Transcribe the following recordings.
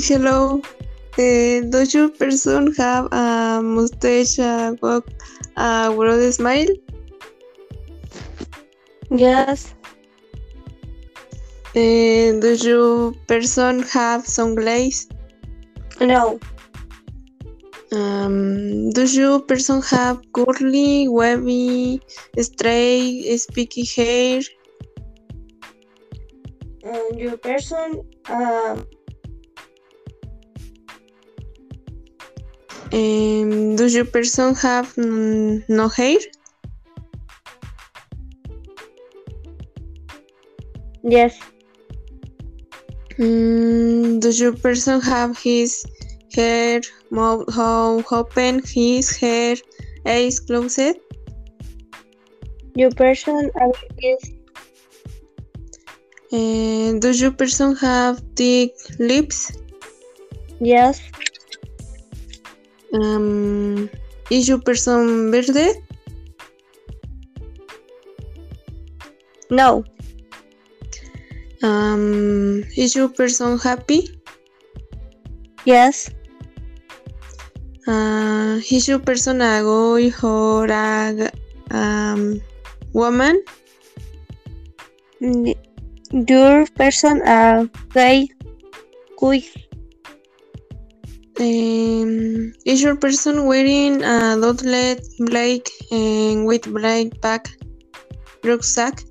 Hello. Uh, does your person have a mustache, a walk, a broad smile? Yes. Uh, does your person have sunglasses? No. Um, does your person have curly, wavy, straight, spiky hair? And your person um Um, does your person have no hair? yes. Mm, does your person have his hair mouth how open, his hair eyes closed? Your person um, is Uh, does your person have thick lips? yes. Um, is your person bearded? No. Um, is your person happy? Yes. Uh, is your person a guy or a g- um, woman? Your person a gay guy. Um, is your person wearing a dotlet black and with black back rucksack?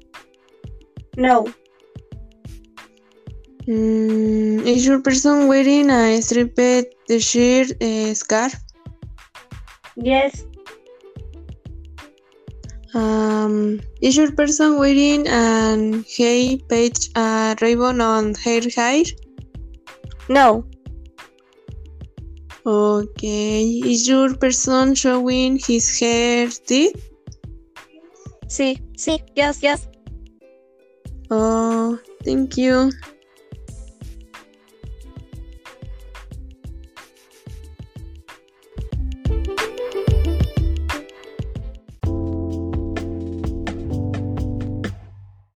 No. Mm, is your person wearing a striped shirt uh, scarf? Yes. Um, is your person wearing an hay patch a ribbon on her hair? No. Okay. Is your person showing his hair teeth? Sí, sí, yes, yes. Oh, thank you.